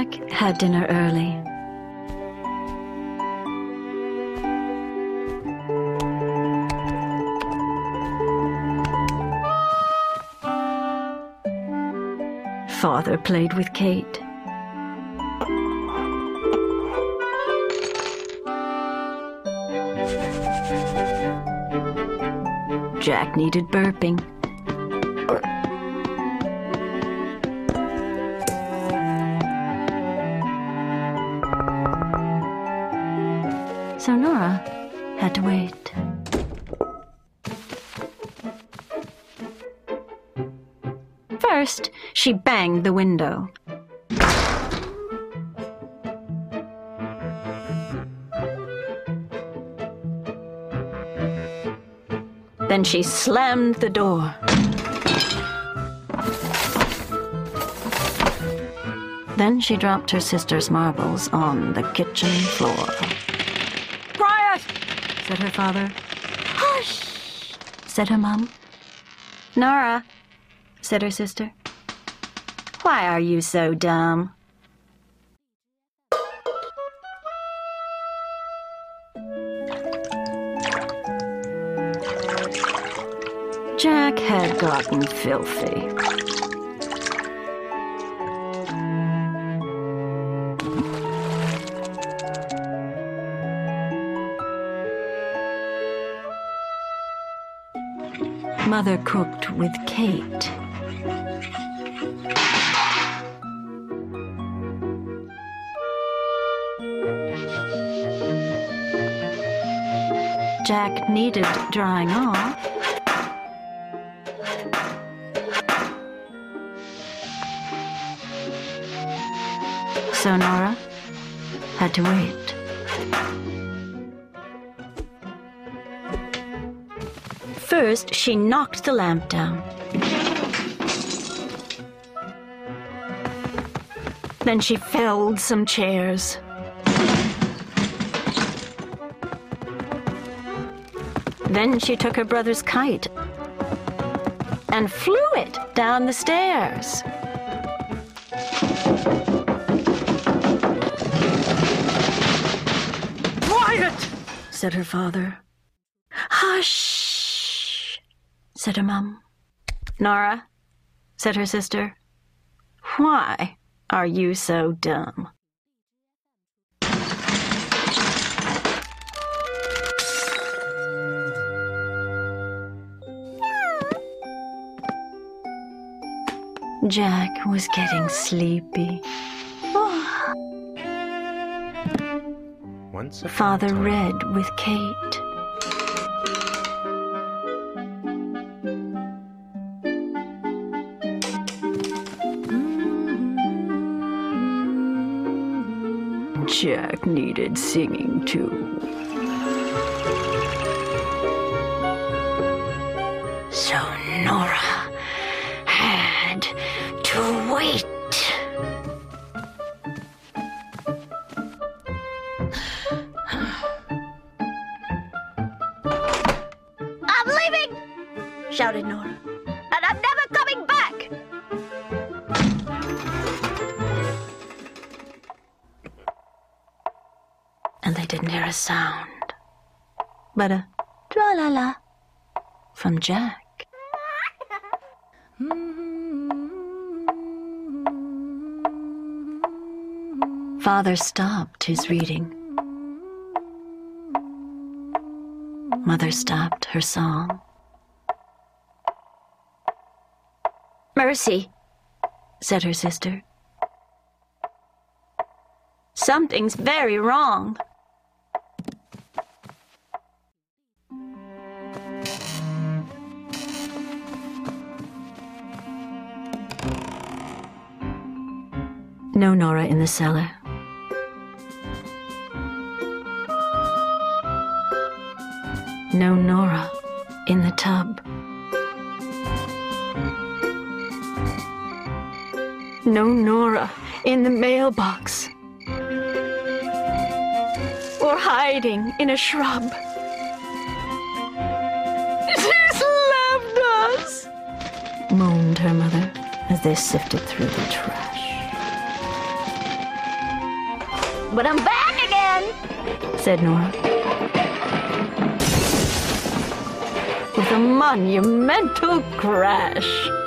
Jack had dinner early. Father played with Kate. Jack needed burping. So Nora had to wait. First, she banged the window. Then she slammed the door. Then she dropped her sister's marbles on the kitchen floor. Said her father. Hush, said her mum. Nora, said her sister. Why are you so dumb? Jack had gotten filthy. Mother cooked with Kate. Jack needed drying off. So Nora had to wait. First, she knocked the lamp down. Then she felled some chairs. Then she took her brother's kite and flew it down the stairs. Quiet, said her father. Hush, said her mum. Nora, said her sister. Why are you so dumb? Jack was getting sleepy. Once Father read with Kate. Jack needed singing too. So Nora had to wait. I'm leaving! shouted Nora. Didn't hear a sound but uh, a tra la la from Jack. Father stopped his reading. Mother stopped her song. Mercy, said her sister. Something's very wrong. No Nora in the cellar. No Nora in the tub. No Nora in the mailbox. Or hiding in a shrub. She's left us, moaned her mother as they sifted through the trash. But I'm back again, said Nora. With a monumental crash.